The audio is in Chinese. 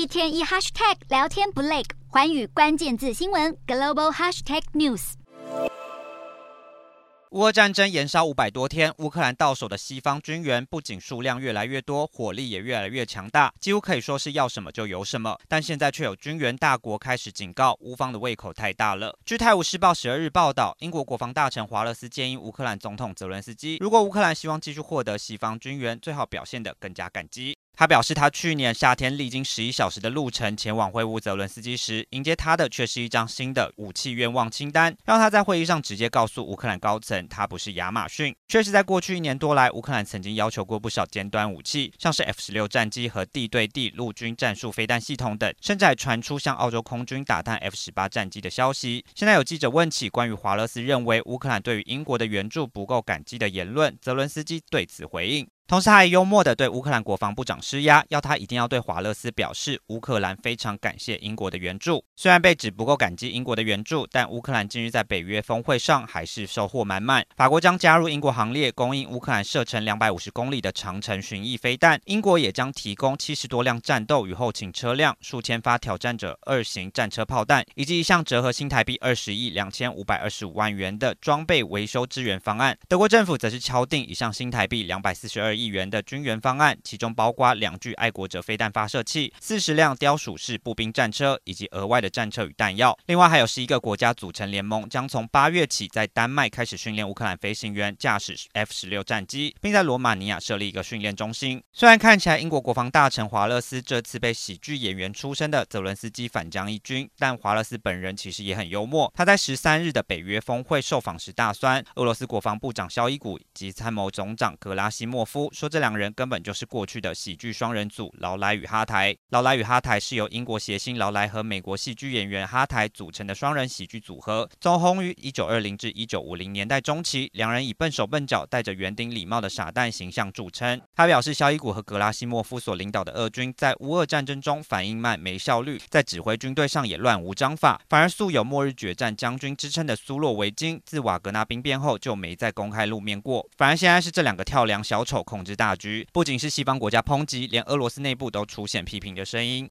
一天一 hashtag 聊天不累，寰宇关键字新闻 global hashtag news。乌俄战争延烧五百多天，乌克兰到手的西方军援不仅数量越来越多，火力也越来越强大，几乎可以说是要什么就有什么。但现在却有军援大国开始警告，乌方的胃口太大了。据《泰晤士报》十二日报道，英国国防大臣华勒斯建议乌克兰总统泽伦斯基，如果乌克兰希望继续获得西方军援，最好表现得更加感激。他表示，他去年夏天历经十一小时的路程前往会晤泽伦斯基时，迎接他的却是一张新的武器愿望清单，让他在会议上直接告诉乌克兰高层，他不是亚马逊。确实，在过去一年多来，乌克兰曾经要求过不少尖端武器，像是 F 十六战机和地对地陆军战术飞弹系统等，甚至还传出向澳洲空军打探 F 十八战机的消息。现在有记者问起关于华勒斯认为乌克兰对于英国的援助不够感激的言论，泽伦斯基对此回应。同时，还幽默地对乌克兰国防部长施压，要他一定要对华勒斯表示，乌克兰非常感谢英国的援助。虽然被指不够感激英国的援助，但乌克兰近日在北约峰会上还是收获满满。法国将加入英国行列，供应乌克兰射程两百五十公里的长城巡弋飞弹。英国也将提供七十多辆战斗与后勤车辆、数千发挑战者二型战车炮弹，以及一项折合新台币二十亿两千五百二十五万元的装备维修支援方案。德国政府则是敲定一项新台币两百四十二亿元的军援方案，其中包括两具爱国者飞弹发射器、四十辆雕鼠式步兵战车以及额外的战车与弹药。另外，还有十一个国家组成联盟，将从八月起在丹麦开始训练乌克兰飞行员驾驶 F 十六战机，并在罗马尼亚设立一个训练中心。虽然看起来英国国防大臣华勒斯这次被喜剧演员出身的泽伦斯基反将一军，但华勒斯本人其实也很幽默。他在十三日的北约峰会受访时大酸俄罗斯国防部长肖伊古及参谋总长格拉西莫夫，说这两。人根本就是过去的喜剧双人组劳莱与哈台。劳莱与哈台是由英国谐星劳莱和美国戏剧演员哈台组成的双人喜剧组合，走红于一九二零至一九五零年代中期。两人以笨手笨脚、戴着圆顶礼帽的傻蛋形象著称。他表示，肖伊古和格拉西莫夫所领导的俄军在乌俄战争中反应慢、没效率，在指挥军队上也乱无章法。反而素有“末日决战将军”之称的苏洛维金，自瓦格纳兵变后就没再公开露面过。反而现在是这两个跳梁小丑控制大局。不仅是西方国家抨击，连俄罗斯内部都出现批评的声音。